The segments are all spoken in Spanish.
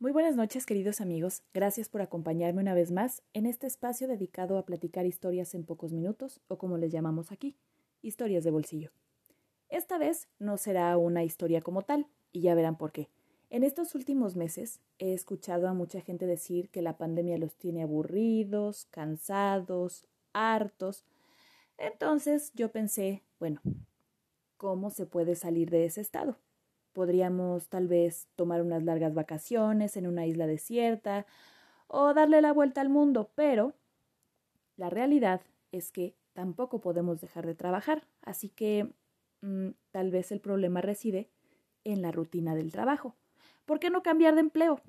Muy buenas noches, queridos amigos. Gracias por acompañarme una vez más en este espacio dedicado a platicar historias en pocos minutos, o como les llamamos aquí, historias de bolsillo. Esta vez no será una historia como tal, y ya verán por qué. En estos últimos meses he escuchado a mucha gente decir que la pandemia los tiene aburridos, cansados, hartos. Entonces yo pensé, bueno, ¿cómo se puede salir de ese estado? Podríamos tal vez tomar unas largas vacaciones en una isla desierta o darle la vuelta al mundo, pero la realidad es que tampoco podemos dejar de trabajar, así que mm, tal vez el problema reside en la rutina del trabajo. ¿Por qué no cambiar de empleo?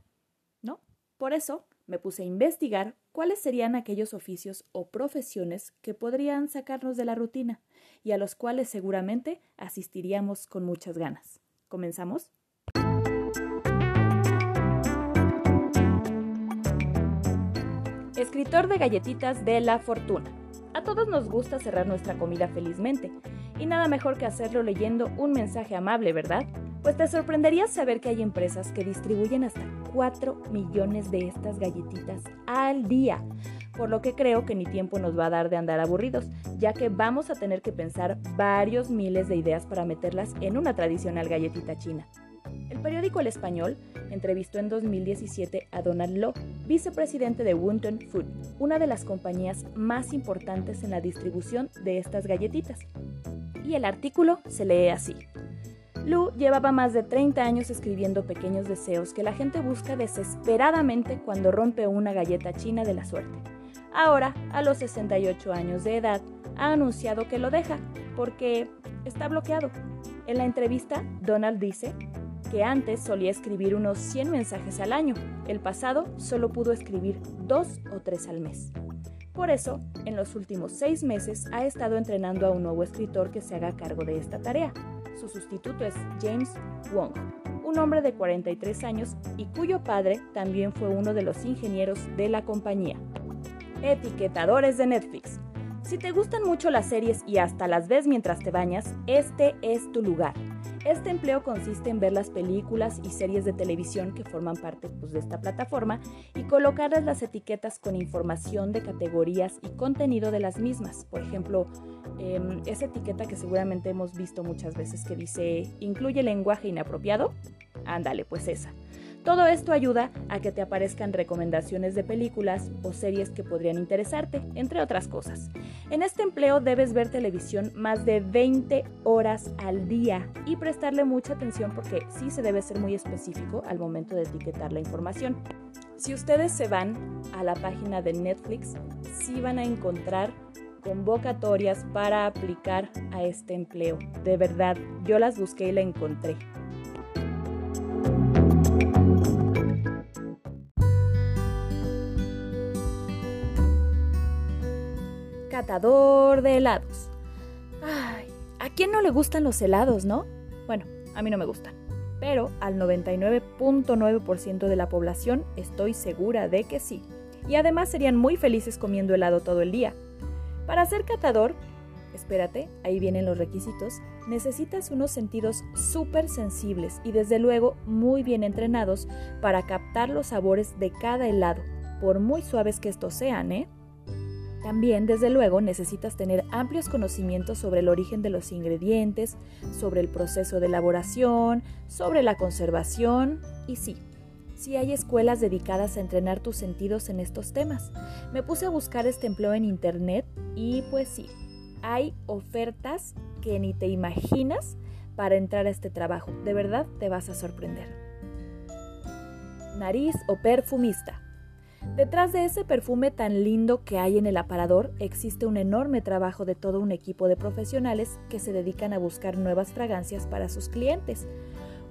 ¿No? Por eso me puse a investigar cuáles serían aquellos oficios o profesiones que podrían sacarnos de la rutina y a los cuales seguramente asistiríamos con muchas ganas. ¿Comenzamos? Escritor de galletitas de la fortuna. A todos nos gusta cerrar nuestra comida felizmente, y nada mejor que hacerlo leyendo un mensaje amable, ¿verdad? Pues te sorprendería saber que hay empresas que distribuyen hasta 4 millones de estas galletitas al día, por lo que creo que ni tiempo nos va a dar de andar aburridos, ya que vamos a tener que pensar varios miles de ideas para meterlas en una tradicional galletita china. El periódico El Español entrevistó en 2017 a Donald Lo, vicepresidente de Wunton Food, una de las compañías más importantes en la distribución de estas galletitas. Y el artículo se lee así. Lu llevaba más de 30 años escribiendo pequeños deseos que la gente busca desesperadamente cuando rompe una galleta china de la suerte. Ahora, a los 68 años de edad, ha anunciado que lo deja porque está bloqueado. En la entrevista, Donald dice que antes solía escribir unos 100 mensajes al año. El pasado solo pudo escribir dos o tres al mes. Por eso, en los últimos seis meses ha estado entrenando a un nuevo escritor que se haga cargo de esta tarea. Su sustituto es James Wong, un hombre de 43 años y cuyo padre también fue uno de los ingenieros de la compañía. Etiquetadores de Netflix. Si te gustan mucho las series y hasta las ves mientras te bañas, este es tu lugar. Este empleo consiste en ver las películas y series de televisión que forman parte pues, de esta plataforma y colocarles las etiquetas con información de categorías y contenido de las mismas. Por ejemplo, em, esa etiqueta que seguramente hemos visto muchas veces que dice incluye lenguaje inapropiado. Ándale, pues esa. Todo esto ayuda a que te aparezcan recomendaciones de películas o series que podrían interesarte, entre otras cosas. En este empleo debes ver televisión más de 20 horas al día y prestarle mucha atención porque sí se debe ser muy específico al momento de etiquetar la información. Si ustedes se van a la página de Netflix, sí van a encontrar convocatorias para aplicar a este empleo. De verdad, yo las busqué y la encontré. Catador de helados. Ay, ¿a quién no le gustan los helados, no? Bueno, a mí no me gustan. Pero al 99.9% de la población estoy segura de que sí. Y además serían muy felices comiendo helado todo el día. Para ser catador, espérate, ahí vienen los requisitos, necesitas unos sentidos súper sensibles y desde luego muy bien entrenados para captar los sabores de cada helado, por muy suaves que estos sean, ¿eh? También, desde luego, necesitas tener amplios conocimientos sobre el origen de los ingredientes, sobre el proceso de elaboración, sobre la conservación y sí, sí hay escuelas dedicadas a entrenar tus sentidos en estos temas. Me puse a buscar este empleo en internet y pues sí, hay ofertas que ni te imaginas para entrar a este trabajo. De verdad te vas a sorprender. Nariz o perfumista. Detrás de ese perfume tan lindo que hay en el aparador existe un enorme trabajo de todo un equipo de profesionales que se dedican a buscar nuevas fragancias para sus clientes.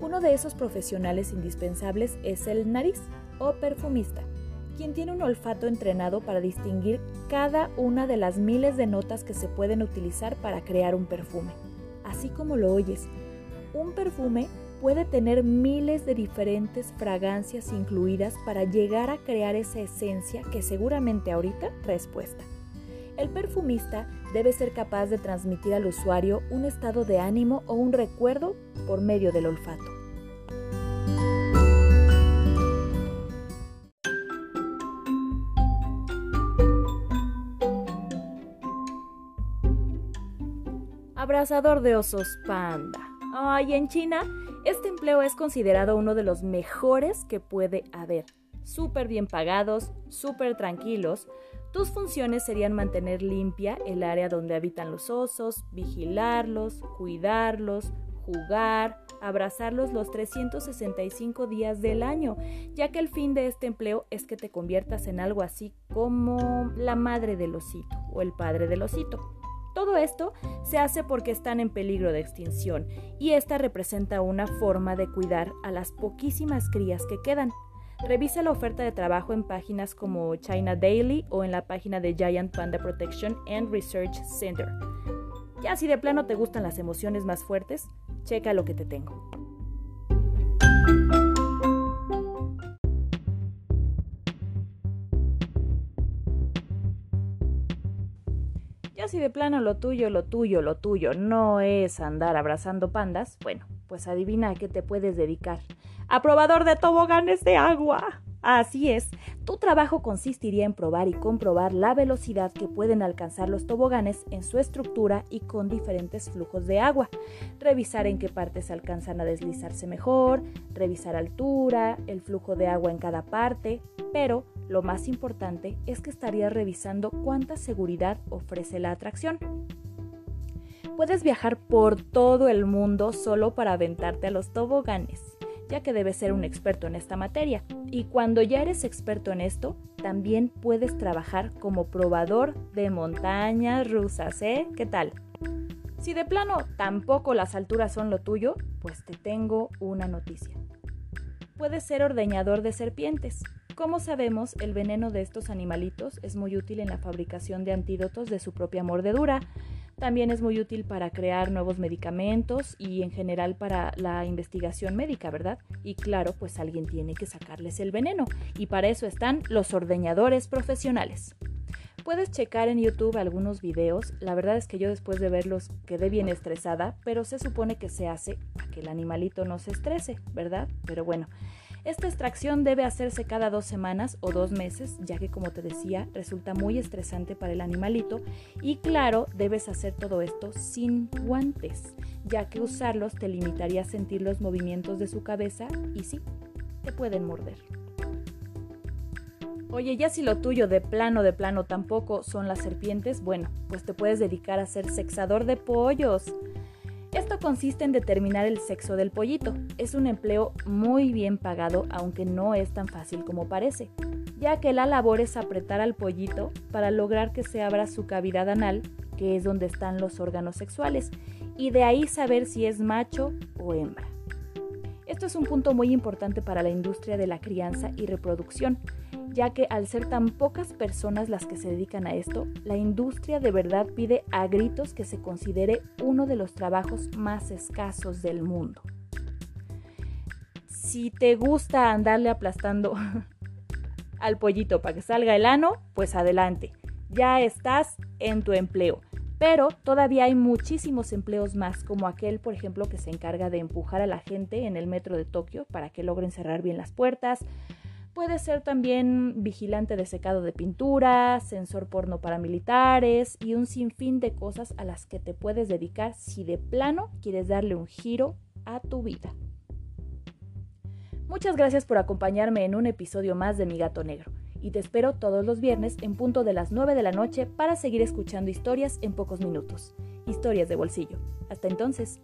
Uno de esos profesionales indispensables es el nariz o perfumista, quien tiene un olfato entrenado para distinguir cada una de las miles de notas que se pueden utilizar para crear un perfume. Así como lo oyes, un perfume puede tener miles de diferentes fragancias incluidas para llegar a crear esa esencia que seguramente ahorita respuesta. El perfumista debe ser capaz de transmitir al usuario un estado de ánimo o un recuerdo por medio del olfato. Abrazador de osos panda. Ay, en China, este empleo es considerado uno de los mejores que puede haber. Súper bien pagados, súper tranquilos. Tus funciones serían mantener limpia el área donde habitan los osos, vigilarlos, cuidarlos, jugar, abrazarlos los 365 días del año, ya que el fin de este empleo es que te conviertas en algo así como la madre del osito o el padre del osito. Todo esto se hace porque están en peligro de extinción y esta representa una forma de cuidar a las poquísimas crías que quedan. Revisa la oferta de trabajo en páginas como China Daily o en la página de Giant Panda Protection and Research Center. Ya si de plano te gustan las emociones más fuertes, checa lo que te tengo. Ya si de plano lo tuyo, lo tuyo, lo tuyo no es andar abrazando pandas, bueno, pues adivina a qué te puedes dedicar. Aprobador de toboganes de agua. Así es, tu trabajo consistiría en probar y comprobar la velocidad que pueden alcanzar los toboganes en su estructura y con diferentes flujos de agua, revisar en qué partes alcanzan a deslizarse mejor, revisar altura, el flujo de agua en cada parte, pero lo más importante es que estarías revisando cuánta seguridad ofrece la atracción. Puedes viajar por todo el mundo solo para aventarte a los toboganes ya que debes ser un experto en esta materia. Y cuando ya eres experto en esto, también puedes trabajar como probador de montañas rusas, ¿eh? ¿Qué tal? Si de plano tampoco las alturas son lo tuyo, pues te tengo una noticia. Puedes ser ordeñador de serpientes. Como sabemos, el veneno de estos animalitos es muy útil en la fabricación de antídotos de su propia mordedura, también es muy útil para crear nuevos medicamentos y en general para la investigación médica, ¿verdad? Y claro, pues alguien tiene que sacarles el veneno y para eso están los ordeñadores profesionales. Puedes checar en YouTube algunos videos, la verdad es que yo después de verlos quedé bien estresada, pero se supone que se hace para que el animalito no se estrese, ¿verdad? Pero bueno, esta extracción debe hacerse cada dos semanas o dos meses, ya que como te decía, resulta muy estresante para el animalito y claro, debes hacer todo esto sin guantes, ya que usarlos te limitaría a sentir los movimientos de su cabeza y sí, te pueden morder. Oye, ya si lo tuyo de plano de plano tampoco son las serpientes, bueno, pues te puedes dedicar a ser sexador de pollos. Consiste en determinar el sexo del pollito. Es un empleo muy bien pagado, aunque no es tan fácil como parece, ya que la labor es apretar al pollito para lograr que se abra su cavidad anal, que es donde están los órganos sexuales, y de ahí saber si es macho o hembra. Esto es un punto muy importante para la industria de la crianza y reproducción, ya que al ser tan pocas personas las que se dedican a esto, la industria de verdad pide a gritos que se considere uno de los trabajos más escasos del mundo. Si te gusta andarle aplastando al pollito para que salga el ano, pues adelante, ya estás en tu empleo. Pero todavía hay muchísimos empleos más, como aquel, por ejemplo, que se encarga de empujar a la gente en el metro de Tokio para que logren cerrar bien las puertas, Puede ser también vigilante de secado de pintura, sensor porno para militares y un sinfín de cosas a las que te puedes dedicar si de plano quieres darle un giro a tu vida. Muchas gracias por acompañarme en un episodio más de Mi Gato Negro y te espero todos los viernes en punto de las 9 de la noche para seguir escuchando historias en pocos minutos. Historias de bolsillo. Hasta entonces.